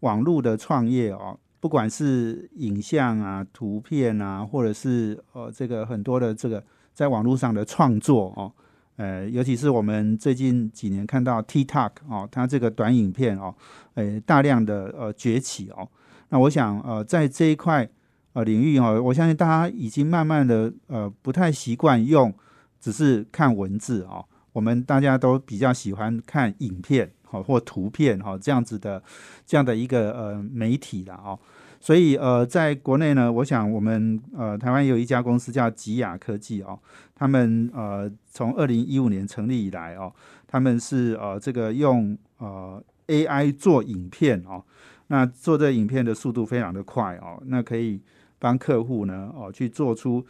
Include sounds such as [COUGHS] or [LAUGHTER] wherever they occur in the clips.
网络的创业哦，不管是影像啊、图片啊，或者是呃这个很多的这个在网络上的创作哦，呃，尤其是我们最近几年看到 TikTok 哦，它这个短影片哦，呃，大量的呃崛起哦，那我想呃在这一块呃领域哦，我相信大家已经慢慢的呃不太习惯用只是看文字哦，我们大家都比较喜欢看影片。好，或图片哈这样子的这样的一个呃媒体了哦，所以呃在国内呢，我想我们呃台湾有一家公司叫吉雅科技哦，他们呃从二零一五年成立以来哦，他们是呃这个用呃 AI 做影片哦，那做这影片的速度非常的快哦，那可以帮客户呢哦去做出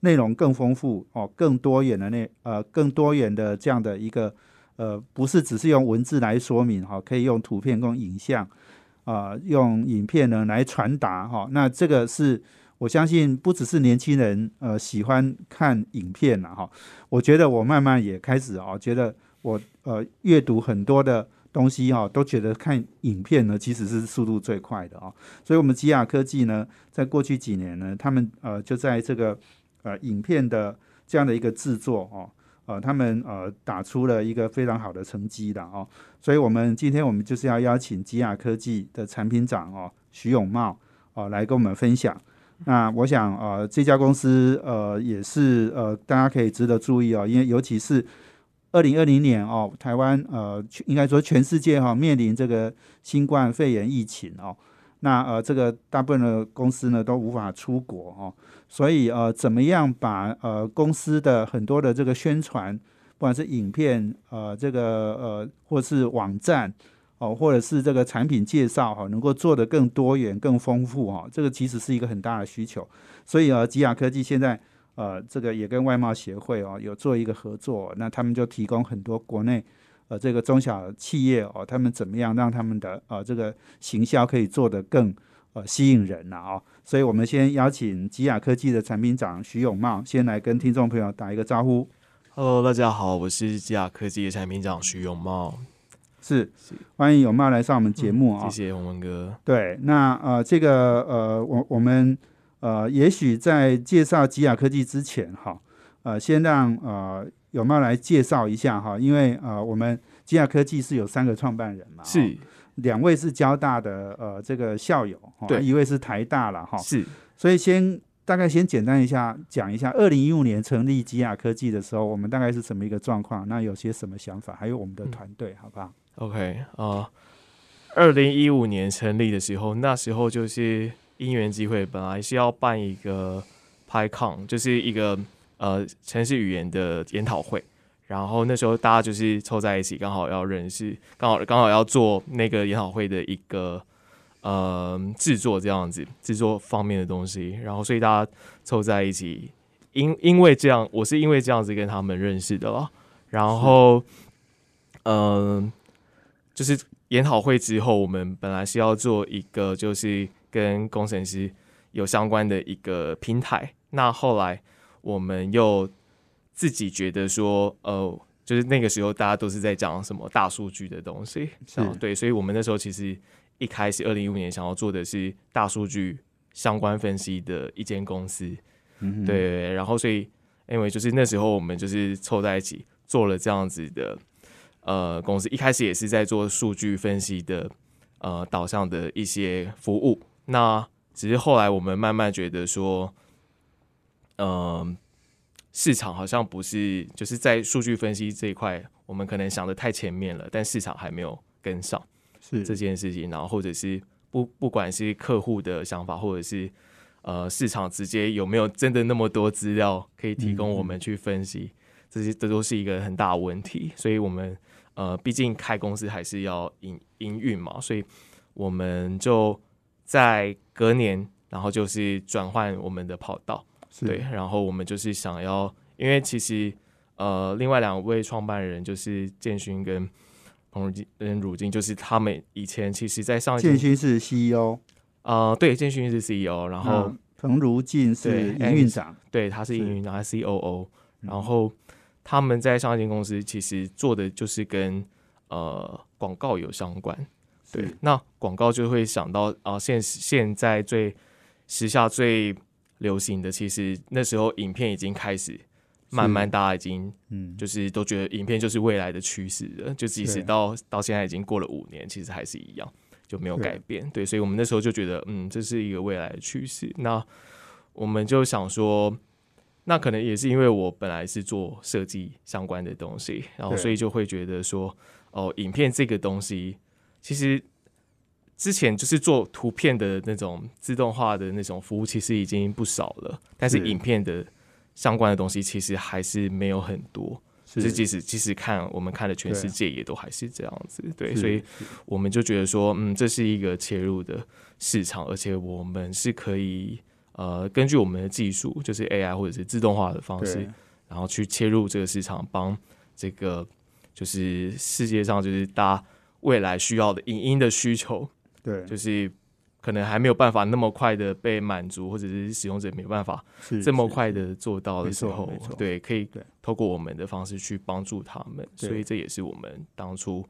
内容更丰富哦更多元的那呃更多元的这样的一个。呃，不是只是用文字来说明哈，可以用图片、用影像啊，用影片呢来传达哈。那这个是我相信不只是年轻人呃喜欢看影片了哈。我觉得我慢慢也开始啊，觉得我呃阅读很多的东西哈，都觉得看影片呢其实是速度最快的啊。所以，我们吉雅科技呢，在过去几年呢，他们呃就在这个呃影片的这样的一个制作哦。呃，他们呃打出了一个非常好的成绩的哦，所以我们今天我们就是要邀请吉亚科技的产品长哦徐永茂哦来跟我们分享。那我想呃这家公司呃也是呃大家可以值得注意哦，因为尤其是二零二零年哦，台湾呃应该说全世界哈面临这个新冠肺炎疫情哦。那呃，这个大部分的公司呢都无法出国哦，所以呃，怎么样把呃公司的很多的这个宣传，不管是影片呃这个呃或是网站哦，或者是这个产品介绍哈，能够做得更多元、更丰富哈，这个其实是一个很大的需求。所以呃，吉雅科技现在呃这个也跟外贸协会哦有做一个合作，那他们就提供很多国内。呃，这个中小企业哦，他们怎么样让他们的呃这个行销可以做得更呃吸引人呢？哦，所以我们先邀请吉雅科技的产品长徐永茂先来跟听众朋友打一个招呼。Hello，大家好，我是吉雅科技的产品长徐永茂，是欢迎永茂来上我们节目啊，谢谢洪文哥。对，那呃这个呃我我们呃也许在介绍吉雅科技之前哈，呃先让呃。有没有来介绍一下哈？因为呃，我们基亚科技是有三个创办人嘛，是两位是交大的呃这个校友，对，一位是台大了哈，是。所以先大概先简单一下讲一下，二零一五年成立基亚科技的时候，我们大概是什么一个状况？那有些什么想法？还有我们的团队，好不好？OK 啊，二零一五年成立的时候，那时候就是因缘机会，本来是要办一个 PyCon，就是一个。呃，城市语言的研讨会，然后那时候大家就是凑在一起，刚好要认识，刚好刚好要做那个研讨会的一个呃制作这样子，制作方面的东西，然后所以大家凑在一起，因因为这样，我是因为这样子跟他们认识的了，然后嗯，就是研讨会之后，我们本来是要做一个就是跟工程师有相关的一个平台，那后来。我们又自己觉得说，呃，就是那个时候大家都是在讲什么大数据的东西，对，所以我们那时候其实一开始二零一五年想要做的是大数据相关分析的一间公司，嗯，对，然后所以因为就是那时候我们就是凑在一起做了这样子的呃公司，一开始也是在做数据分析的呃导向的一些服务，那只是后来我们慢慢觉得说。嗯，市场好像不是就是在数据分析这一块，我们可能想的太前面了，但市场还没有跟上是这件事情。然后或者是不不管是客户的想法，或者是呃市场直接有没有真的那么多资料可以提供我们去分析，这些这都是一个很大的问题。所以我们呃，毕竟开公司还是要营营运嘛，所以我们就在隔年，然后就是转换我们的跑道，是对，然后我们就是想要，因为其实呃，另外两位创办人就是建勋跟彭如金跟汝金，就是他们以前其实在上一建勋是 CEO，呃，对，建勋是 CEO，然后、嗯彭如静是对营运长，对，他是是。营运长，他 COO，嗯。然后他们在上一间公司其实做的就是跟呃广告有相关，对，那广告就会想到啊、现现在最时下最流行的，其实那时候影片已经开始慢慢大家已经嗯，就是都觉得影片就是未来的趋势了，就即使到到现在已经过了五年，其实还是一样，就没有改变。对，所以我们那时候就觉得，嗯，这是一个未来的趋势。那我们就想说，那可能也是因为我本来是做设计相关的东西，然后所以就会觉得说，哦，影片这个东西其实。之前就是做图片的那种自动化的那种服务，其实已经不少了，但是是。影片的相关的东西其实还是没有很多。就是。即使即使看我们看的全世界也都还是这样子，对，所以我们就觉得说，嗯，这是一个切入的市场，而且我们是可以呃根据我们的技术，就是 AI 或者是自动化的方式，然后去切入这个市场，帮这个就是世界上就是大家未来需要的影音的需求，对，就是可能还没有办法那么快的被满足，或者是使用者没有办法是这么快的做到的时候对，可以对透过我们的方式去帮助他们，所以这也是我们当初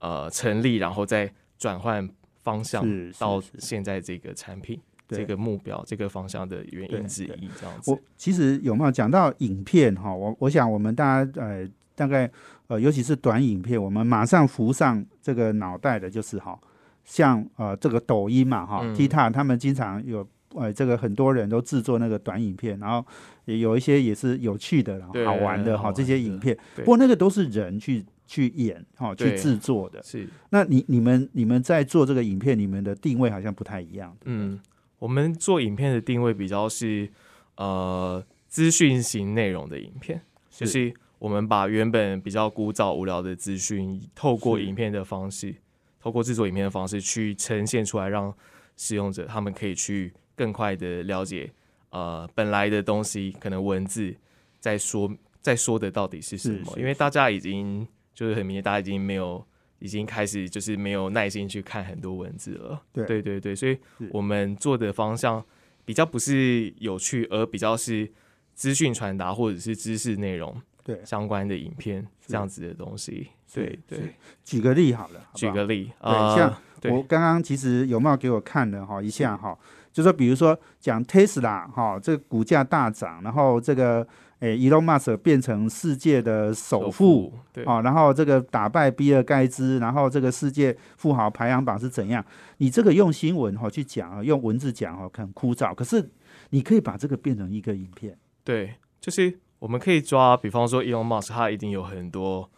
呃成立，然后再转换方向到现在这个产品、对这个目标、这个方向的原因之一，这样子我。其实有没有讲到影片哈？我我想我们大家呃大概呃尤其是短影片，我们马上浮上这个脑袋的就是哈，像呃这个抖音嘛哈、嗯。T i k t o k 他们经常有呃这个很多人都制作那个短影片，然后也有一些也是有趣的，好玩的哈这些影片，不过那个都是人去去演哈去制作的。是，那你你们你们在做这个影片，你们的定位好像不太一样。嗯，我们做影片的定位比较是呃资讯型内容的影片，就是我们把原本比较枯燥无聊的资讯，透过影片的方式，透过制作影片的方式去呈现出来，让使用者他们可以去更快的了解呃本来的东西，可能文字在说在说的到底是什么，因为大家已经就是很明显，大家已经没有。已经开始就是没有耐心去看很多文字了，对对对对，所以我们做的方向比较不是有趣，而比较是资讯传达或者是知识内容对，相关的影片这样子的东西。对是对，举个例好了，好不好举个例，对呃像我刚刚其实有没有给我看了哈一下哈，就说比如说讲 Tesla 哈，这个股价大涨，然后这个诶 Elon Musk 变成世界的首富。对哦，然后这个打败比尔盖茨，然后这个世界富豪排行榜是怎样？你这个用新闻哈去讲啊，用文字讲哈，很枯燥。可是你可以把这个变成一个影片，对，就是我们可以抓，比方说 Elon Musk，他一定有很多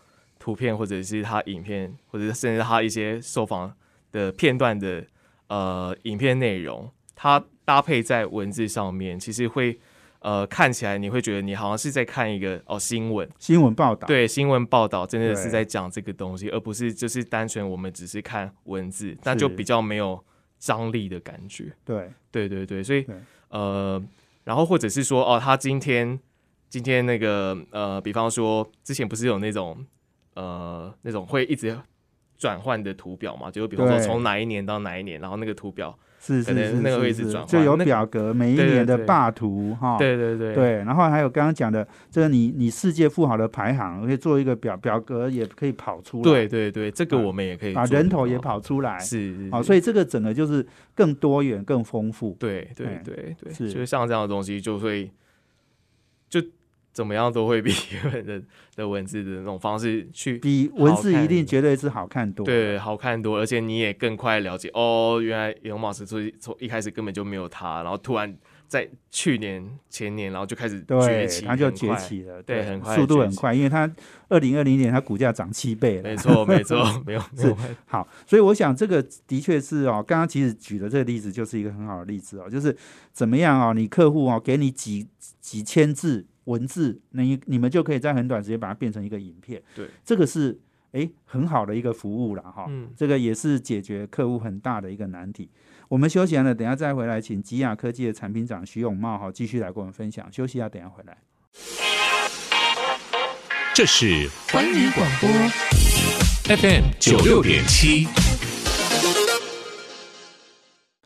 图片，或者是他影片，或者是甚至他一些受访的片段的呃影片内容，它搭配在文字上面，其实会呃看起来你会觉得你好像是在看一个哦新闻，新闻报道，对新闻报道真的是在讲这个东西，而不是就是单纯我们只是看文字，那就比较没有张力的感觉。对。对对对，所以呃，然后或者是说哦，他今天今天那个呃，比方说之前不是有那种呃那种会一直转换的图表嘛，就比如说从哪一年到哪一年，然后那个图表，可能是是是那个会一是是直转换。就有那表格，每一年的霸图哈，对对对对，然后还有刚刚讲的这个你你世界富豪的排行，可以做一个表表格，也可以跑出来，对对对，这个啊我们也可以把人头也跑出来，是是是。所以这个整个就是更多元、更丰富。对对哎对对，是。就是像这样的东西就会就怎么样都会比 [LAUGHS] 原本的的文字的那种方式去比文字一定绝对是好看多了。对，好看多，而且你也更快了解哦，原来伊隆马斯从从一开始根本就没有他，然后突然在去年前年，然后就开始崛对，起，它就崛。起了，对很快速度很快，因为它二零二零年它股价涨七倍了没。错，[LAUGHS] 没错，没有没是好，所以我想这个的确是哦，刚刚其实举的这个例子就是一个很好的例子哦，就是怎么样哦，你客户哦给你几几千字文字，你你们就可以在很短时间把它变成一个影片。对，这个是诶很好的一个服务了哈。嗯这个也是解决客户很大的一个难题。我们休息完了，等一下再回来，请吉亚科技的产品长徐永茂哈继续来跟我们分享。休息一下，等一下回来。这是环宇广播 FM 九六点七，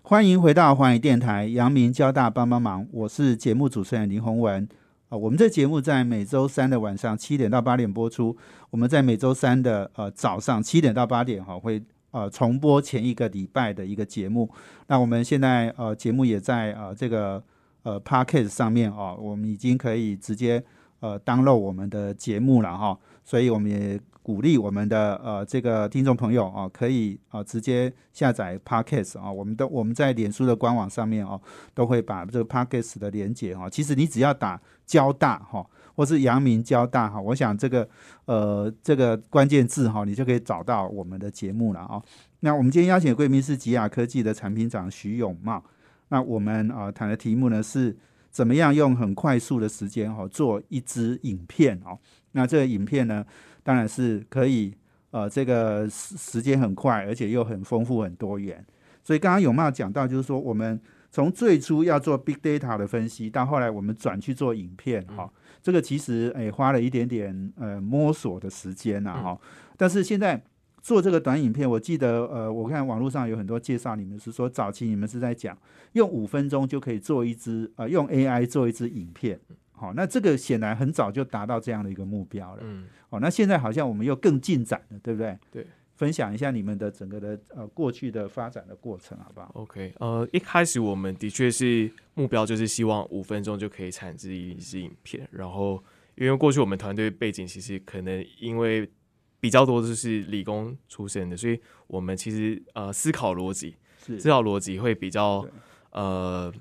欢迎回到环宇电台，阳明交大帮帮忙，我是节目主持人林宏文。啊，我们这节目在每周三的晚上七点到八点播出。我们在每周三的呃早上七点到八点哈会呃重播前一个礼拜的一个节目。那我们现在呃节目也在呃这个呃 Parkes 上面哦，我们已经可以直接呃 download 我们的节目了哈。所以我们也鼓励我们的呃这个听众朋友啊，可以啊直接下载 Podcast 啊。我们都我们在脸书的官网上面哦，都会把这个 Podcast 的连接哈。其实你只要打交大哈，或是阳明交大哈，我想这个呃这个关键字哈，你就可以找到我们的节目了啊。那我们今天邀请的贵宾是吉雅科技的产品长徐永茂。那我们啊谈的题目呢是怎么样用很快速的时间哈做一支影片哦。那这个影片呢，当然是可以呃这个时时间很快，而且又很丰富很多元。所以刚刚永茂讲到，就是说我们。从最初要做 big data 的分析，到后来我们转去做影片，哈，这个其实诶花了一点点呃摸索的时间呐，哈。但是现在做这个短影片，我记得呃，我看网络上有很多介绍，你们是说早期你们是在讲用五分钟就可以做一支呃用 AI 做一支影片，好，那这个显然很早就达到这样的一个目标了，嗯，好，那现在好像我们又更进展了，对不对？对。分享一下你们的整个的呃过去的发展的过程，好不好？OK，呃，一开始我们的确是目标就是希望五分钟就可以产制一支影片，然后因为过去我们团队背景其实可能因为比较多就是理工出身的，所以我们其实呃思考逻辑，思考逻辑会比较呃，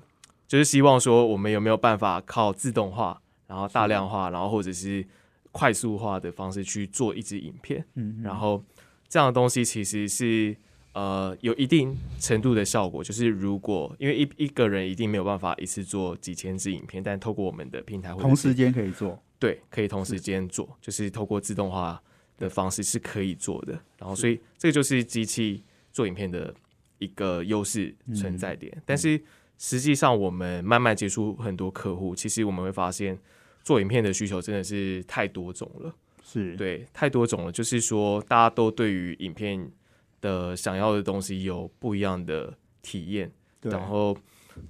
就是希望说我们有没有办法靠自动化，然后大量化，然后或者是快速化的方式去做一支影片，嗯，然后。这样的东西其实是呃有一定程度的效果，就是如果因为一一个人一定没有办法一次做几千支影片，但透过我们的平台，同时间可以做，对，可以同时间做，就是透过自动化的方式是可以做的。然后，所以这个就是机器做影片的一个优势存在点。但是实际上，我们慢慢接触很多客户，其实我们会发现做影片的需求真的是太多种了。是。对太多种了，就是说大家都对于影片的想要的东西有不一样的体验，然后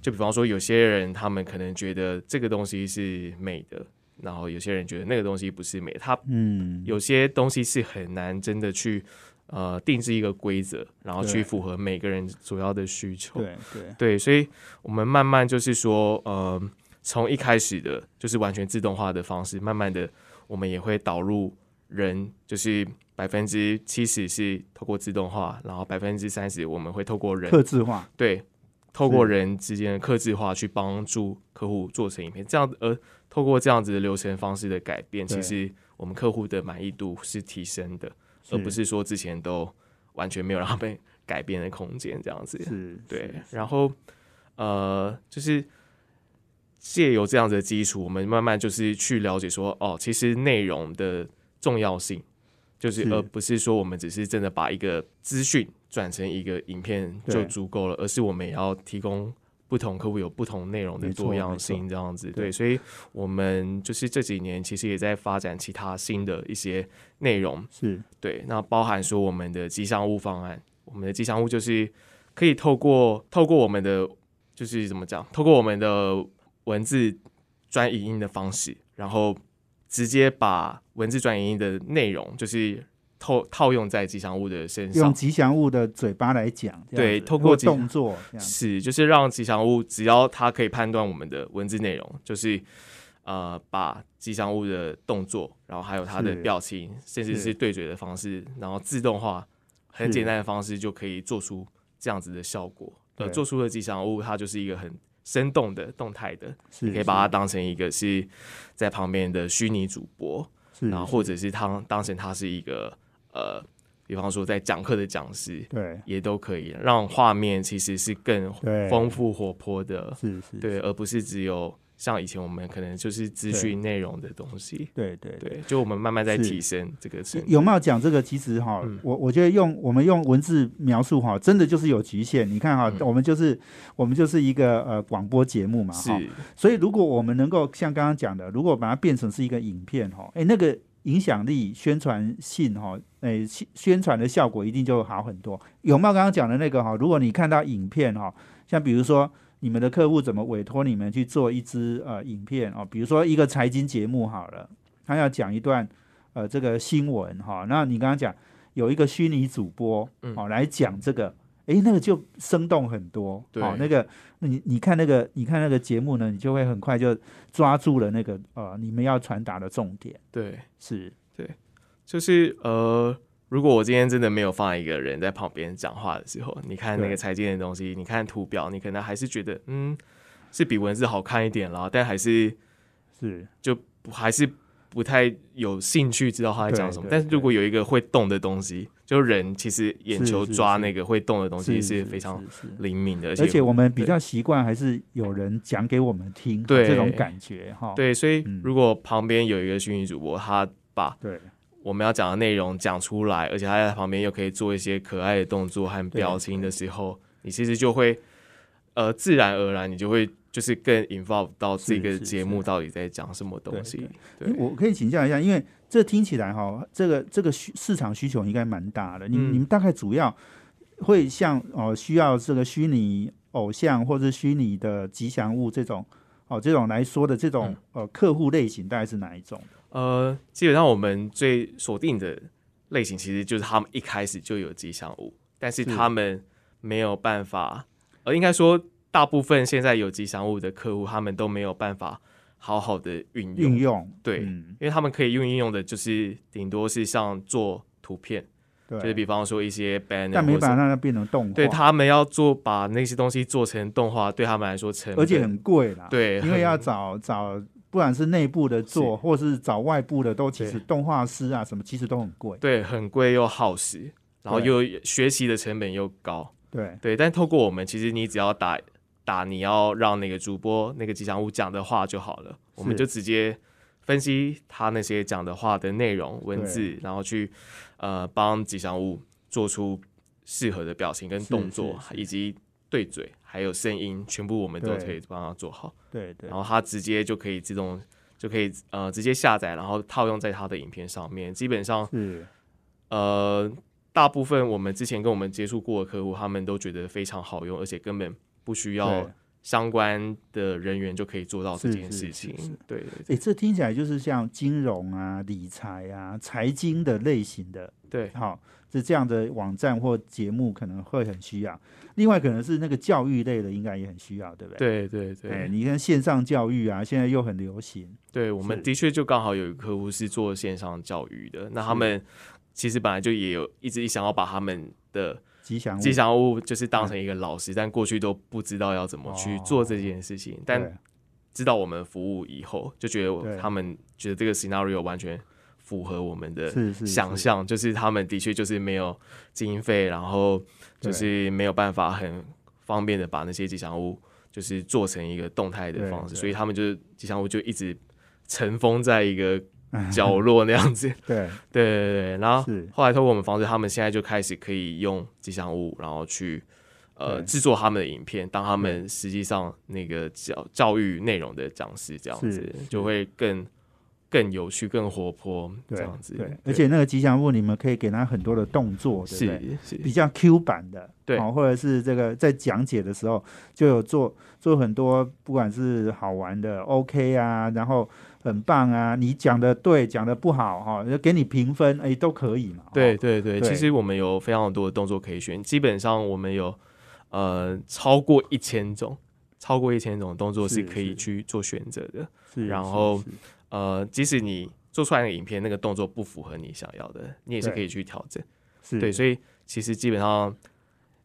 就比方说有些人他们可能觉得这个东西是美的，然后有些人觉得那个东西不是美，他嗯。有些东西是很难真的去呃定制一个规则，然后去符合每个人主要的需求，对对。对，所以我们慢慢就是说呃从一开始的就是完全自动化的方式，慢慢的。我们也会导入人，就是百分之七十是透过自动化，然后百分之三十我们会透过人刻字化，对，透过人之间的克制化去帮助客户做成影片，这样而透过这样子的流程方式的改变，其实我们客户的满意度是提升的，而不是说之前都完全没有让他被改变的空间，这样子是对，然后呃，就是。借由这样子的基础，我们慢慢就是去了解说，哦，其实内容的重要性，就是而不是说我们只是真的把一个资讯转成一个影片就足够了，而是我们也要提供不同客户有不同内容的多样性，这样子。对，所以我们就是这几年其实也在发展其他新的一些内容，是对。那包含说我们的吉祥物方案，我们的吉祥物就是可以透过透过我们的就是怎么讲，透过我们的。文字转影音的方式，然后直接把文字转影音的内容，就是套套用在吉祥物的身上，用吉祥物的嘴巴来讲，对，透过动作是，就是让吉祥物只要它可以判断我们的文字内容，就是呃，把吉祥物的动作，然后还有它的表情，甚至是。对嘴的方式，然后自动化很简单的方式就可以做出这样子的效果。呃，做出的吉祥物，它就是一个很。生动的、动态的，你可以把它当成一个是在旁边的虚拟主播，然后或者是他当成他是一个呃，比方说在讲课的讲师，对，也都可以让画面其实是更丰富活泼的，是是，对，而不是只有像以前我们可能就是资讯内容的东西，对对对。对，就我们慢慢在提升这个程度。有没有讲这个？其实哈，嗯。我我觉得用我们用文字描述哈，真的就是有局限。你看哈，嗯。我们就是我们就是一个呃广播节目嘛哈，是，所以如果我们能够像刚刚讲的，如果把它变成是一个影片哈，哎，那个影响力、宣传性哈，诶，宣宣传的效果一定就好很多。有没有刚刚讲的那个哈？如果你看到影片哈，像比如说你们的客户怎么委托你们去做一支呃影片哦，比如说一个财经节目好了，他要讲一段呃这个新闻哈，那你刚刚讲有一个虚拟主播嗯哦来讲这个。诶，那个就生动很多，对哦，那个，那你你看那个，你看那个节目呢，你就会很快就抓住了那个呃你们要传达的重点，对，是。对就是呃，如果我今天真的没有放一个人在旁边讲话的时候，你看那对。个财经的东西，你看图表，你可能还是觉得嗯是比文字好看一点啦，但还是是，就不还是不太有兴趣知道他在讲什么。但是如果有一个会动的东西，就人其实眼球抓那个会动的东西是是非常灵敏的，而且我们比较习惯还是有人讲给我们听，对这种感觉哈，对，所以嗯。如果旁边有一个虚拟主播，他把对。我们要讲的内容讲出来，而且他在旁边又可以做一些可爱的动作和表情的时候，你其实就会呃自然而然，你就会就是更 involve 到这个节目到底在讲什么东西。对诶我可以请教一下，因为这听起来哈，这个这个需市场需求应该蛮大的。你、嗯你们大概主要会像哦、需要这个虚拟偶像或者虚拟的吉祥物这种哦这种来说的这种、嗯呃客户类型，大概是哪一种？呃，基本上我们最锁定的类型其实就是他们一开始就有吉祥物，但是是他们没有办法，呃，应该说大部分现在有吉祥物的客户，他们都没有办法好好的运用，运用对嗯、因为他们可以用运用的，就是顶多是像做图片，对，就是比方说一些 banner，但没办法让它变成动画，对他们要做把那些东西做成动画，对他们来说成本而且很贵啦，对因为要找找。不管是内部的做，或是找外部的，都其实动画师啊什么，其实都很贵。对很贵又耗时，然后又学习的成本又高。对，对，但透过我们，其实你只要打打你要让那个主播那个吉祥物讲的话就好了，我们就直接分析他那些讲的话的内容文字，然后去呃帮吉祥物做出适合的表情跟动作，以及对嘴还有声音，全部我们都可以帮他做好，对对。然后他直接就可以自动就可以呃直接下载，然后套用在他的影片上面，基本上是。呃，大部分我们之前跟我们接触过的客户，他们都觉得非常好用，而且根本不需要相关的人员就可以做到这件事情是。对对诶，对这听起来就是像金融啊、理财啊、财经的类型的，对好，是这样的网站或节目可能会很需要。另外，可能是那个教育类的，应该也很需要，对不对？对对哎，对你看线上教育啊，现在又很流行，对，我们的确就刚好有一个客户是做线上教育的，那他们其实本来就也有一直想要把他们的吉祥物。吉祥物就是当成一个老师，但过去都不知道要怎么去做这件事情，对。但知道我们服务以后，就觉得他们觉得这个 scenario 完全符合我们的是是是。想象，就是他们的确就是没有经费，然后就是没有办法很方便的把那些吉祥物就是做成一个动态的方式，所以他们就是吉祥物就一直尘封在一个角落那样子。[LAUGHS] 对。对对对，然后是。后来透过我们方式，他们现在就开始可以用吉祥物，然后去呃制作他们的影片，当他们实际上那个教教育内容的讲师，这样子就会更更有趣、更活泼这样子。对，而且那个吉祥物你们可以给他很多的动作，对不对？是是比较 Q 版的，对。哦，或者是这个在讲解的时候就有做做很多，不管是好玩的 OK 啊，然后很棒啊，你讲的对，讲的不好哈，就给你评分，哎，都可以嘛。哦对对对，对其实我们有非常多的动作可以选，基本上我们有呃超过一千种，超过一千种动作是是可以去做选择的。是，是然后呃，即使你做出来的影片那个动作不符合你想要的，你也是可以去调整。是对，所以其实基本上。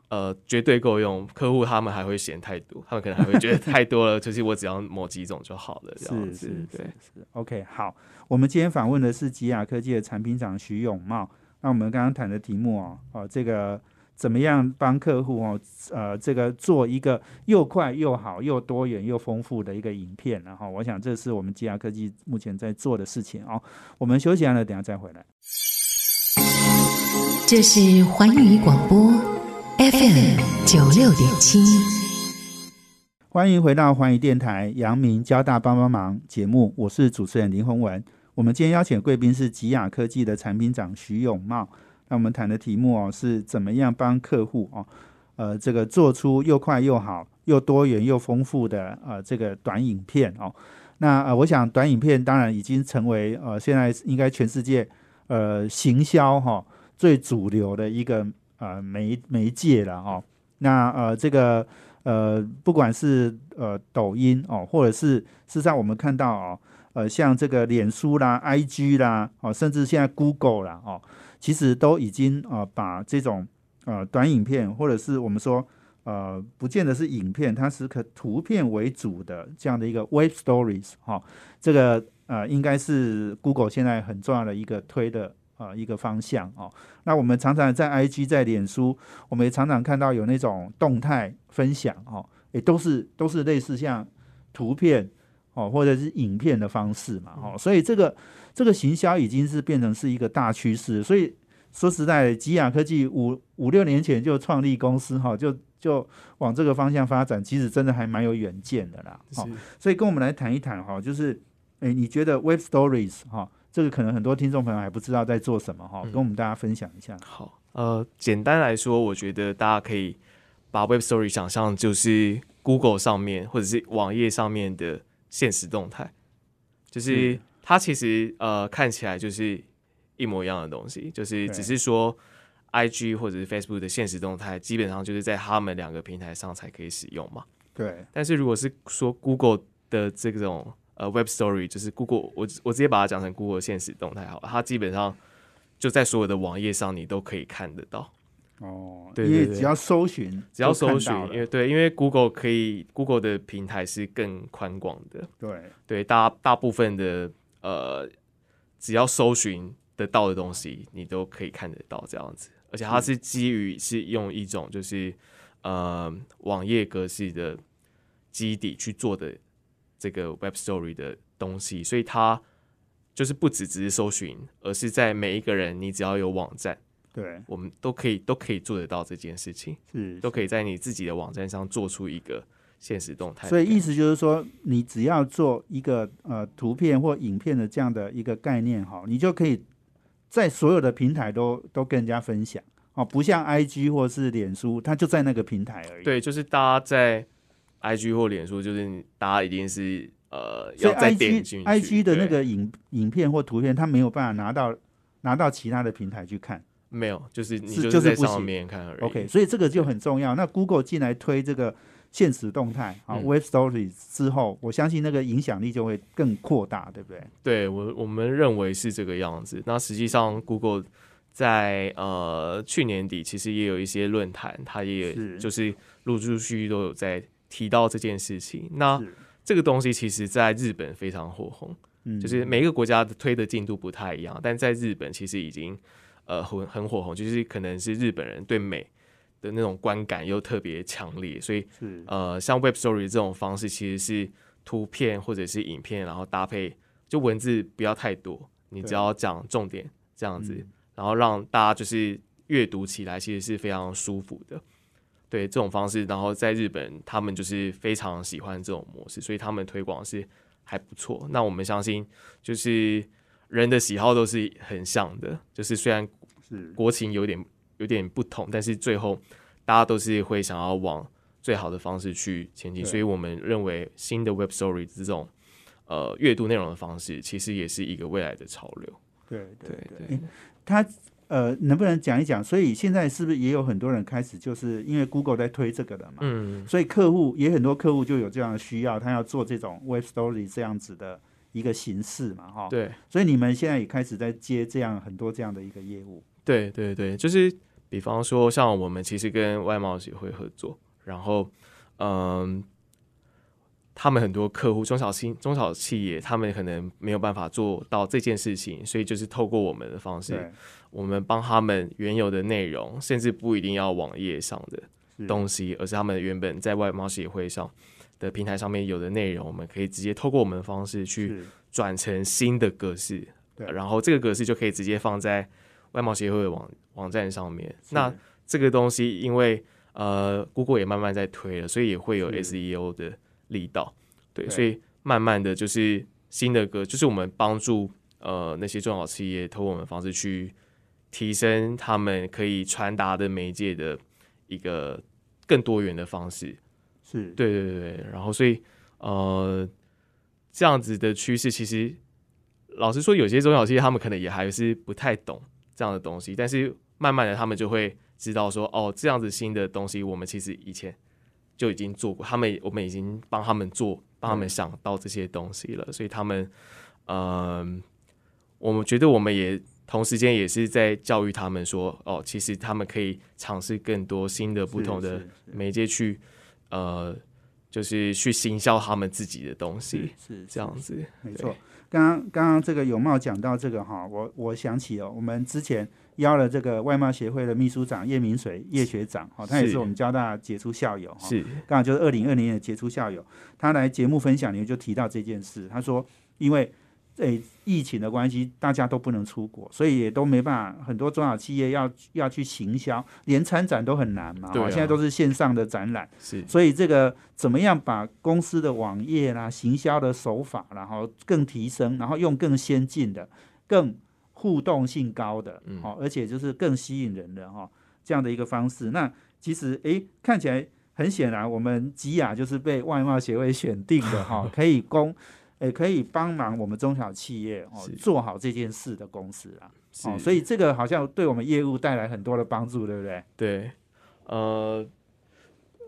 呃，绝对够用。客户他们还会嫌太多，他们可能还会觉得太多了。[LAUGHS] 就是我只要某几种就好了，这样子。是是对，是 OK，好，我们今天访问的是吉雅科技的产品长徐永茂。那我们刚刚谈的题目哦，哦，这个怎么样帮客户哦，呃，这个做一个又快又好又多元又丰富的一个影片，然后我想这是我们吉雅科技目前在做的事情哦。我们休息完了，等下再回来。这是环宇广播 FM 九六点七，欢迎回到环宇电台阳明交大帮帮忙节目，我是主持人林宏文。我们今天邀请的贵宾是吉雅科技的产品长徐永茂。那我们谈的题目哦，是怎么样帮客户哦，呃，这个做出又快又好又多元又丰富的呃这个短影片哦。那呃，我想短影片当然已经成为呃现在应该全世界呃行销哈最主流的一个呃媒媒介了哈。那呃这个呃不管是呃抖音哦，或者是事实上我们看到哦，呃像这个脸书啦、IG 啦哦，甚至现在 Google 啦哦。其实都已经呃把这种呃短影片，或者是我们说呃不见得是影片，它是可图片为主的这样的一个 Web Stories 哈，这个呃应该是 Google 现在很重要的一个推的呃一个方向哦。那我们常常在 IG 在脸书，我们也常常看到有那种动态分享哦，也都是都是类似像图片哦或者是影片的方式嘛哦，所以这个。这个行销已经是变成是一个大趋势，所以说实在，吉雅科技五五六年前就创立公司哈，就就往这个方向发展，其实真的还蛮有远见的啦。好，所以跟我们来谈一谈哈，就是诶，你觉得 Web Stories 哈，这个可能很多听众朋友还不知道在做什么哈，跟我们大家分享一下。好，呃，简单来说，我觉得大家可以把 Web Story 想象就是 Google 上面或者是网页上面的现实动态，就是。它其实呃看起来就是一模一样的东西，就是只是说，I G 或者是 Facebook 的现实动态，基本上就是在他们两个平台上才可以使用嘛。对。但是如果是说 Google 的这种呃 Web Story，就是 Google 我我直接把它讲成 Google 现实动态好，了，它基本上就在所有的网页上你都可以看得到。哦，对，因为只要搜寻，只要搜寻，因为对，因为 Google 可以 Google 的平台是更宽广的。对。对，大大部分的。呃，只要搜寻得到的东西，你都可以看得到这样子，而且它是基于是用一种就是呃网页格式的基底去做的这个 Web Story 的东西，所以它就是不只只是搜寻，而是在每一个人你只要有网站，对，我们都可以都可以做得到这件事情，是都可以在你自己的网站上做出一个。现实动态，所以意思就是说，你只要做一个呃图片或影片的这样的一个概念哈，你就可以在所有的平台都都跟人家分享哦，不像 I G 或是脸书，它就在那个平台而已。对，就是大家在 I G 或脸书，就是大家一定是呃要再点进去。I G 的那个影影片或图片，它没有办法拿到拿到其他的平台去看，没有，就是你就是在上面看而已。OK，所以这个就很重要。那 Google 进来推这个。现实动态啊，Web Stories 之后，我相信那个影响力就会更扩大，对不对？对我我们认为是这个样子。那实际上，Google 在呃去年底其实也有一些论坛，它也就是陆陆续续都有在提到这件事情。那这个东西其实在日本非常火红，嗯就是每一个国家的推的进度不太一样，但在日本其实已经呃很很火红，就是可能是日本人对美。的那种观感又特别强烈，所以呃，像 Web Story 这种方式，其实是图片或者是影片，然后搭配就文字不要太多，你只要讲重点这样子，然后让大家就是阅读起来其实是非常舒服的。对这种方式，然后在日本他们就是非常喜欢这种模式，所以他们推广是还不错。那我们相信，就是人的喜好都是很像的，就是虽然是国情有点。有点不同，但是最后大家都是会想要往最好的方式去前进，所以我们认为新的 Web Story 这种呃阅读内容的方式，其实也是一个未来的潮流。对对对，他呃能不能讲一讲？所以现在是不是也有很多人开始就是因为 Google 在推这个的嘛？嗯，所以客户也很多客户就有这样的需要，他要做这种 Web Story 这样子的一个形式嘛？哈，对，所以你们现在也开始在接这样很多这样的一个业务。对对对，就是比方说，像我们其实跟外贸协会合作，然后，嗯，他们很多客户中小企中小企业，他们可能没有办法做到这件事情，所以就是透过我们的方式，我们帮他们原有的内容，甚至不一定要网页上的东西，而是他们原本在外贸协会上的平台上面有的内容，我们可以直接透过我们的方式去转成新的格式，对。然后这个格式就可以直接放在外贸协会的网网站上面。那这个东西因为呃，Google 也慢慢在推了，所以也会有 SEO 的力道，对，对。所以慢慢的就是新的歌，就是我们帮助呃那些中小企业，透过我们的方式去提升他们可以传达的媒介的一个更多元的方式，是，对对对对，然后所以呃这样子的趋势，其实老实说，有些中小企业他们可能也还是不太懂这样的东西，但是慢慢的他们就会知道说，哦，这样子新的东西，我们其实以前就已经做过，他们我们已经帮他们做，帮他们想到这些东西了，所以他们，嗯、我们觉得我们也同时间也是在教育他们说，哦，其实他们可以尝试更多新的、不同的媒介去，呃，就是去行销他们自己的东西，是是这样子，没错。刚刚刚刚这个有茂讲到这个哈，我我想起哦，我们之前邀了这个外贸协会的秘书长叶明水叶学长哈，他也是是。我们交大杰出校友哈，是。刚好就是二零二零年的杰出校友，他来节目分享里面就提到这件事，他说因为诶、疫情的关系，大家都不能出国，所以也都没办法，很多中小企业要要去行销，连参展都很难嘛，对啊。哈现在都是线上的展览。是。所以这个怎么样把公司的网页啦、行销的手法，然后更提升，然后用更先进的、更互动性高的，嗯好、而且就是更吸引人的哈、这样的一个方式。那其实诶看起来很显然，我们吉雅就是被外贸协会选定的哈、[LAUGHS] 可以供。诶，可以帮忙我们中小企业哦做好这件事的公司啊，哦，所以这个好像对我们业务带来很多的帮助，对不对？对，呃，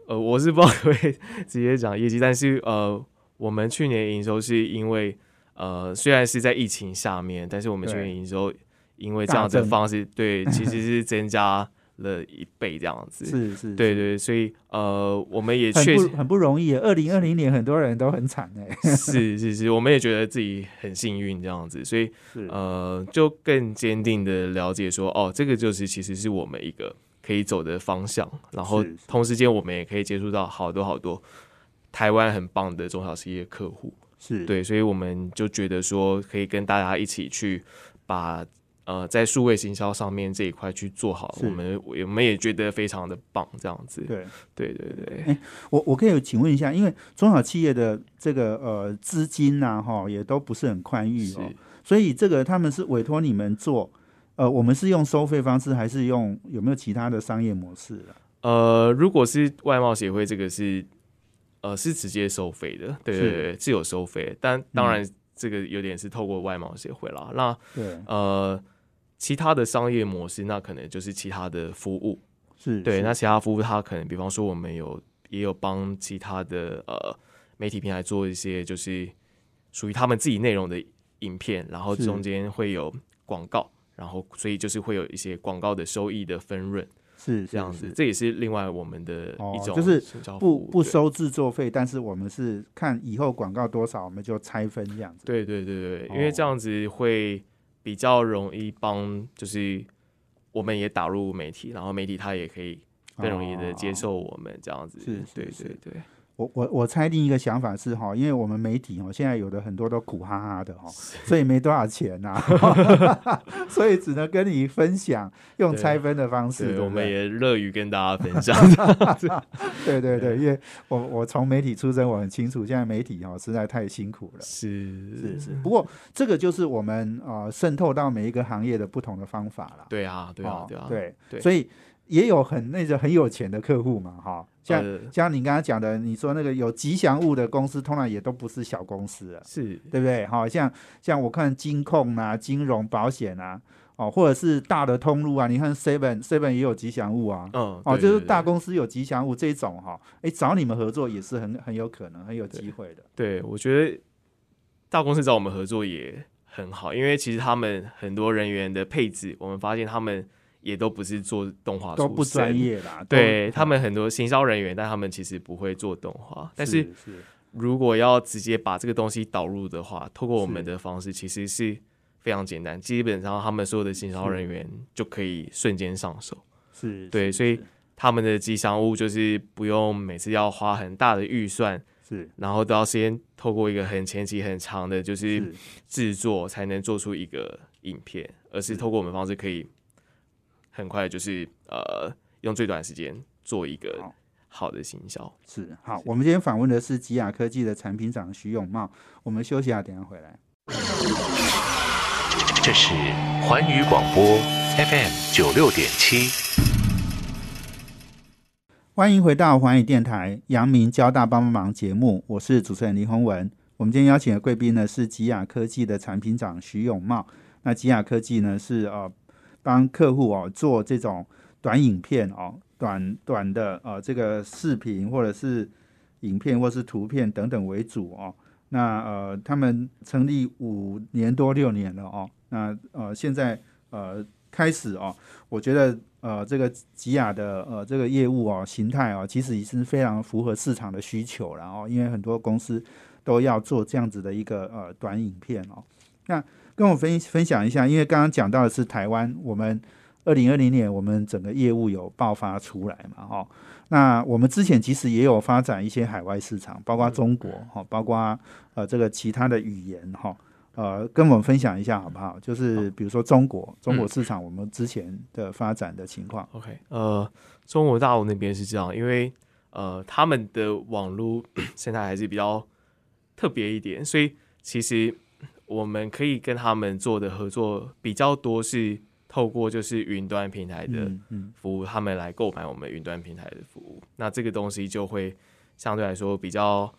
呃，我是不知道可不可以直接讲业绩，但是呃，我们去年营收是因为呃，虽然是在疫情下面，但是我们去对年营收因为这样子的方式，对，[LAUGHS] 其实是增加了一倍这样子。是是，对对，所以呃，我们也确实不很不容易耶。二零二零年很多人都很惨哎，[LAUGHS] 是是是，我们也觉得自己很幸运这样子，所以呃，就更坚定的了解说，哦，这个就是其实是我们一个可以走的方向，然后同时间我们也可以接触到好多好多台湾很棒的中小企业客户，是，对，所以我们就觉得说，可以跟大家一起去把呃在数位行销上面这一块去做好，我们我们也觉得非常的棒，这样子，对。对对对，我我可以请问一下，因为中小企业的这个呃资金呐、哈也都不是很宽裕哦，所以这个他们是委托你们做，呃，我们是用收费方式，还是用有没有其他的商业模式啊？呃，如果是外贸协会，这个是呃是直接收费的，对是。对对，是有收费，但当然这个有点是透过外贸协会啦。那，呃，其他的商业模式，那可能就是其他的服务，是，对，那其他服务它可能，比方说我们有也有帮其他的呃媒体平台做一些就是属于他们自己内容的影片，然后中间会有广告，然后所以就是会有一些广告的收益的分润。是这样子，是这也是另外我们的哦一种就是不不收制作费，但是我们是看以后广告多少，我们就拆分这样子。对对对对，因哦为这样子会比较容易帮，就是我们也打入媒体，然后媒体它也可以更容易的接受我们这样子。哦是是对对对，我我我猜另一个想法是哈，因为我们媒体哦，现在有的很多都苦哈哈的哦，所以没多少钱呐、[LAUGHS] 所以只能跟你分享用拆分的方式，对对对？我们也乐于跟大家分 [LAUGHS] 享。对对对，因为我我从媒体出身，我很清楚，现在媒体哦实在太辛苦了。是是是，不过这个就是我们啊渗透到每一个行业的不同的方法了。对啊对啊哦对啊，对对所以也有很那个很有钱的客户嘛，哈，像、呃像你刚刚讲的，你说那个有吉祥物的公司，通常也都不是小公司啊，是对不对？哈像像我看金控啊、金融保险啊，哦，或者是大的通路啊，你看 Seven Seven 也有吉祥物啊。嗯哦，对就是大公司有吉祥物这种哈，哎，找你们合作也是很很有可能、很有机会的。对，我觉得大公司找我们合作也很好，因为其实他们很多人员的配置，我们发现他们也都不是做动画都不专业啦，对他们很多行销人员，但他们其实不会做动画。但是是如果要直接把这个东西导入的话，透过我们的方式，其实是非常简单，基本上他们所有的行销人员就可以瞬间上手。是，对，所以他们的吉祥物就是不用每次要花很大的预算，是。然后都要先透过一个很前期很长的，就是是。制作才能做出一个影片，而是。透过我们方式可以很快就是呃用最短时间做一个好好的行销。是好，我们今天访问的是吉雅科技的产品长徐永茂，我们休息一下，等下回来。这是环宇广播 FM 九六点七。欢迎回到环宇电台阳明交大帮帮忙节目，我是主持人林宏文。我们今天邀请的贵宾呢是吉雅科技的产品长徐永茂。那吉雅科技呢是呃帮客户哦做这种短影片哦，短短的呃这个视频或者是影片或是图片等等为主哦。那呃他们成立五年多六年了哦，那呃现在呃开始哦，我觉得呃这个吉雅的呃这个业务哦形态哦，其实已经非常符合市场的需求了哦，因为很多公司都要做这样子的一个呃短影片哦。那跟我分分享一下，因为刚刚讲到的是台湾，我们二零二零年我们整个业务有爆发出来嘛，哈、那我们之前其实也有发展一些海外市场，包括中国哈，包括呃这个其他的语言哈，呃，跟我们分享一下好不好？就是比如说中国，中国市场我们之前的发展的情况。OK，呃，中国大陆那边是这样，因为呃他们的网络 [COUGHS] 现在还是比较特别一点，所以其实我们可以跟他们做的合作比较多是透过就是云端平台的嗯嗯。服务，他们来购买我们云端平台的服务，那这个东西就会相对来说比较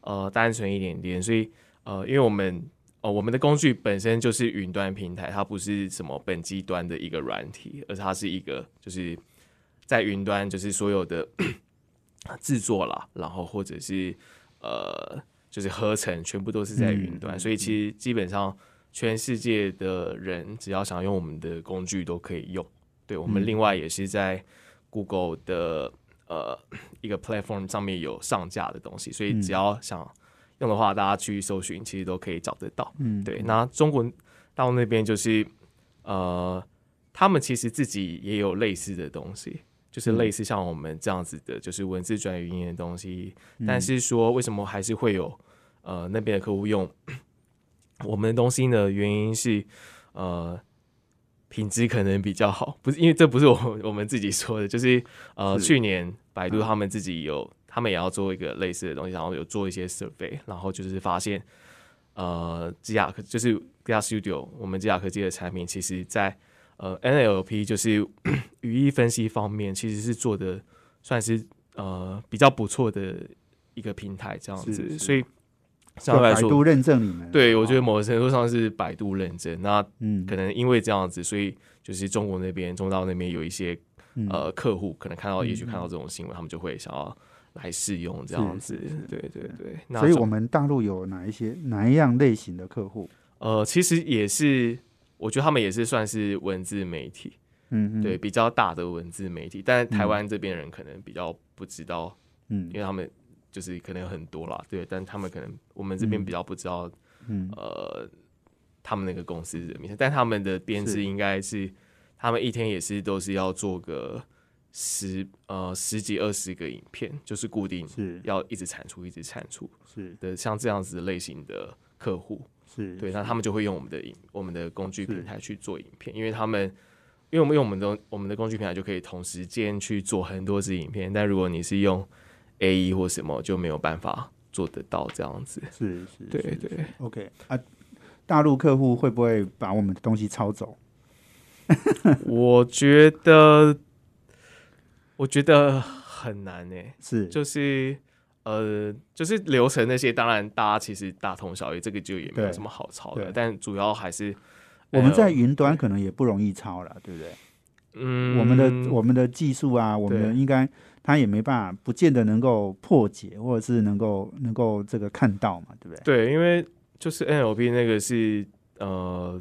呃单纯一点点，所以呃，因为我们呃我们的工具本身就是云端平台，它不是什么本机端的一个软体，而它是一个就是在云端，就是所有的 [COUGHS] 制作啦，然后或者是呃就是合成，全部都是在云端，所以其实基本上全世界的人只要想用我们的工具都可以用。对我们嗯另外也是在 Google 的呃一个 platform 上面有上架的东西，所以只要想用的话，大家去搜寻，其实都可以找得到。嗯，对，那中国大陆那边就是呃，他们其实自己也有类似的东西，就是类似像我们这样子的，就是文字转语音的东西。但是说为什么还是会有呃那边的客户用 [COUGHS] 我们的东西呢？原因是呃。品质可能比较好，不是因为这不是我我们自己说的，就是呃是去年百度他们自己有，他们也要做一个类似的东西，然后有做一些 survey，然后就是发现呃，基亚科就是 g a Studio，我们基亚科技的产品，其实在呃 NLP 就是 [COUGHS] 语义分析方面，其实是做的算是呃比较不错的一个平台这样子，所以就相对来说，百度认证你们。对我觉得哦某个程度上是百度认证，那嗯可能因为这样子，所以就是中国那边中道那边有一些嗯呃客户可能看到，嗯也许看到这种新闻，他们就会想要来试用这样子。对对对，那所以我们大陆有哪一些哪一样类型的客户？呃，其实也是，我觉得他们也是算是文字媒体，嗯，嗯对，，比较大的文字媒体。但台湾这边人可能比较不知道，嗯因为他们就是可能有很多啦，对，但他们可能我们这边嗯。比较不知道，嗯。呃，他们那个公司的名称，但他们的编制应该是，他们一天也是都是要做个十呃十几二十个影片，就是固定是要一直产出，一直产出是。的，像这样子类型的客户，是，对，那他们就会用我们的影我们的工具平台去做影片，因为他们因为我们用我们的我们的工具平台就可以同时间去做很多支影片，但如果你是用 A E 或什么，就没有办法做得到这样子。是是，对是对，OK 啊，大陆客户会不会把我们的东西抄走？[LAUGHS] 我觉得我觉得很难诶、是，就是呃，就是流程那些，当然大家其实大同小异，这个就也没有什么好抄的，但主要还是我们在呃云端可能也不容易抄了，对不对？嗯，我们的我们的技术啊，我们应该他也没办法，不见得能够破解，或者是能够能够这个看到嘛，对不对？对，因为就是 NLP 那个是呃，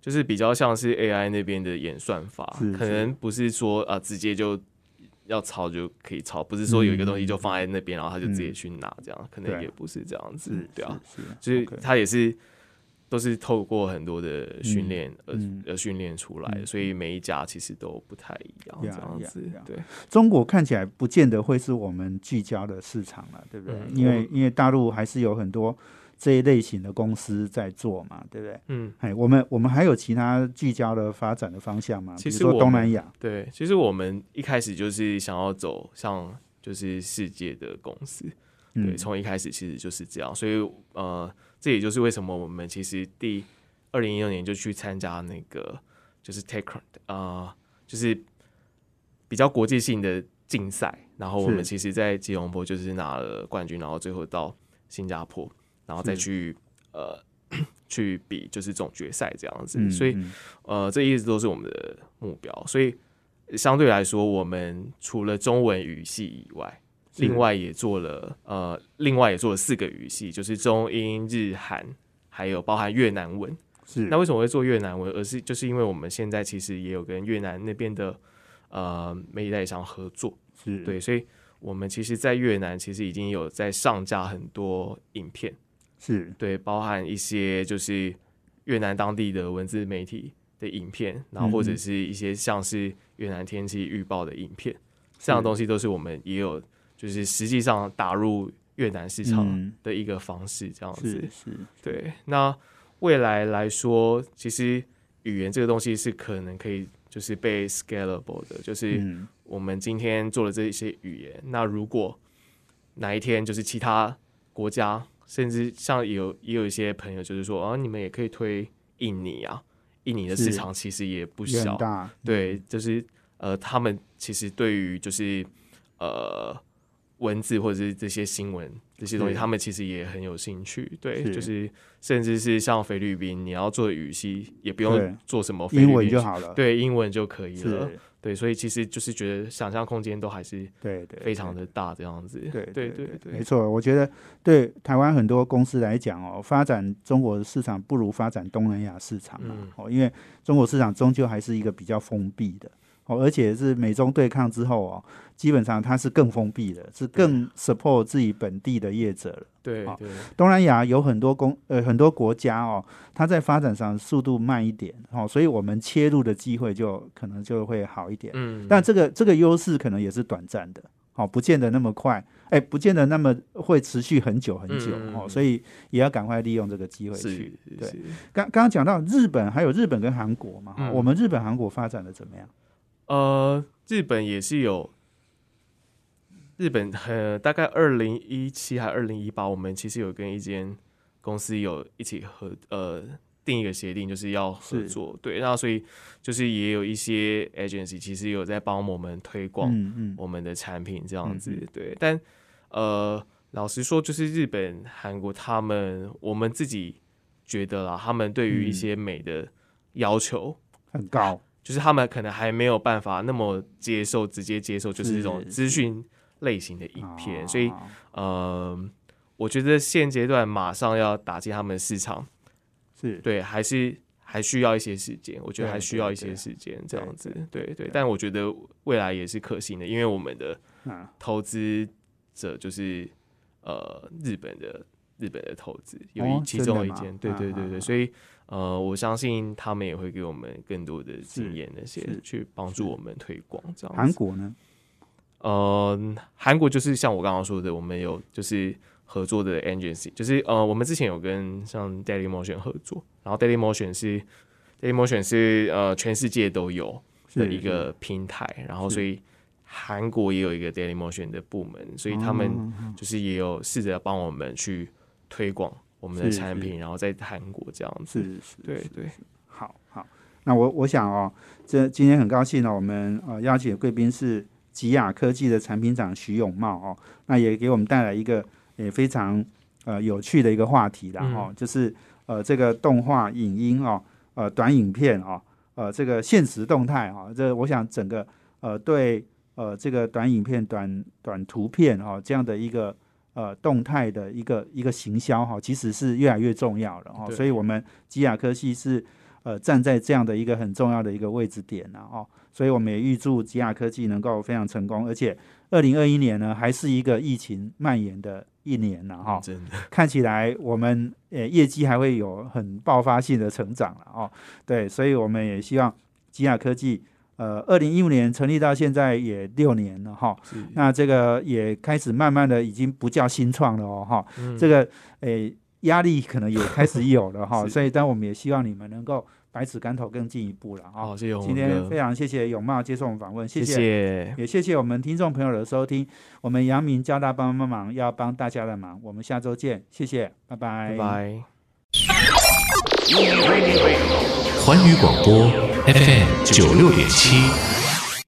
就是比较像是 AI 那边的演算法是，可能不是说啊、呃直接就要抄就可以抄，不是说有一个东西就放在那边，然后他就直接嗯。去拿，这样可能也不是这样子，对啊，是是，就是 OK 他也是都是透过很多的训练而嗯而训练出来的，嗯所以每一家其实都不太一样，这样子呀，对，中国看起来不见得会是我们聚焦的市场了，对不对？嗯因为因为大陆还是有很多这一类型的公司在做嘛，对不对？嗯。哎，我们我们还有其他聚焦的发展的方向吗？其比如说实东南亚，对，其实我们一开始就是想要走向就是世界的公司，对，嗯，从一开始其实就是这样，所以呃，这也就是为什么我们其实第二零一六年就去参加那个就是 Tech 呃，就是比较国际性的竞赛，然后我们其实，在吉隆坡就是拿了冠军，然后最后到新加坡，然后再去呃 [CLEARS THROAT] 去比就是总决赛这样子，嗯所以嗯。呃，这一直都是我们的目标，所以相对来说，我们除了中文语系以外，是另外也做了呃，另外也做了四个语系，就是中英日韩，还有包含越南文。是。那为什么会做越南文？而是就是因为我们现在其实也有跟越南那边的呃媒体代理商合作，是。对，所以我们其实，在越南其实已经有在上架很多影片，是。对，包含一些就是越南当地的文字媒体的影片，然后或者嗯。是一些像是越南天气预报的影片，这样的东西都是我们也有就是实际上打入越南市场嗯。的一个方式，这样子。是是。对，那未来来说，其实语言这个东西是可能可以就是被 scalable 的，就是嗯。我们今天做的这一些语言，那如果哪一天就是其他国家，甚至像有也有一些朋友就是说，啊，你们也可以推印尼啊，印尼的市是场其实也不小，对，就是呃，他们其实对于就是呃文字或者是这些新闻这些东西，他们其实也很有兴趣。对，是。就是甚至是像菲律宾，你要做语系也不用做什么英文就好了，对，英文就可以了。是，对，所以其实就是觉得想象空间都还是对对，非常的大，这样子。对对对对没错，我觉得对台湾很多公司来讲哦，发展中国的市场不如发展东南亚市场哦，因为中国市场终究还是一个比较封闭的哦，而且是美中对抗之后哦，基本上它是更封闭的，是更 support 自己本地的业者了。好对对东南亚有很多公呃很多国家哦，它在发展上速度慢一点哦，所以我们切入的机会就可能就会好一点。嗯，但这个这个优势可能也是短暂的，哦，不见得那么快，哎，不见得那么会持续很久很久、哦，所以也要赶快利用这个机会去。对，刚刚刚讲到日本，还有日本跟韩国嘛，嗯我们日本韩国发展的怎么样？呃，日本也是有，日本呃，大概二零一七还二零一八，我们其实有跟一间公司有一起合呃定一个协定，就是要合作。对，那所以就是也有一些 agency 其实有在帮我们推广我们的产品这样子。嗯嗯对，但呃，老实说，就是日本、韩国他们，我们自己觉得啦，他们对于一嗯些美的要求。很高，就是他们可能还没有办法那么接受，直接接受就是这种资讯类型的影片，所以啊呃，我觉得现阶段马上要打进他们市场，是。对，还是还需要一些时间，我觉得还需要一些时间这样子，对。对对但我觉得未来也是可行的，因为我们的啊，投资者就是呃日本的日本的投资有一、哦其中一间，对对对对，所以呃我相信他们也会给我们更多的经验那些去帮助我们推广这样子。韩国呢？呃，韩国就是像我刚刚说的，我们有就是合作的 agency，就是呃，我们之前有跟像 Daily Motion 合作，然后 Daily Motion 是 Daily Motion 是呃全世界都有的一个平台，然后所以韩国也有一个 Daily Motion 的部门，所以他们哦就是也有试着帮我们去推广我们的产品，然后在韩国这样子，是是，是对对，好好，那我我想哦，这今天很高兴呢、我们呃邀请的贵宾是吉雅科技的产品长徐永茂哦，那也给我们带来一个也非常呃有趣的一个话题啦嗯哦，就是呃这个动画、影音哦，呃短影片哦，呃这个现实动态哦，这我想整个呃对呃这个短影片、短短图片哦这样的一个。呃，动态的一个一个行销哈，其实是越来越重要了哦，所以我们基亚科技是呃站在这样的一个很重要的一个位置点了哦。所以我们也预祝吉亚科技能够非常成功，而且二零二一年呢还是一个疫情蔓延的一年了哈。真的，[LAUGHS] 看起来我们呃业绩还会有很爆发性的成长了哦。对，所以我们也希望吉亚科技。呃，二零一五年成立到现在也六年了哈，那这个也开始慢慢的已经不叫新创了哦哈，嗯。这个诶压力可能也开始有了哈，[LAUGHS] 所以但我们也希望你们能够百尺竿头更进一步了啊。好，谢谢。我今天非常谢谢永茂接受我们访问，谢谢谢，也谢谢我们听众朋友的收听，我们杨明交大帮帮忙要帮大家的忙，我们下周见，谢谢，拜拜，拜拜。环宇广播 FM 九六点七。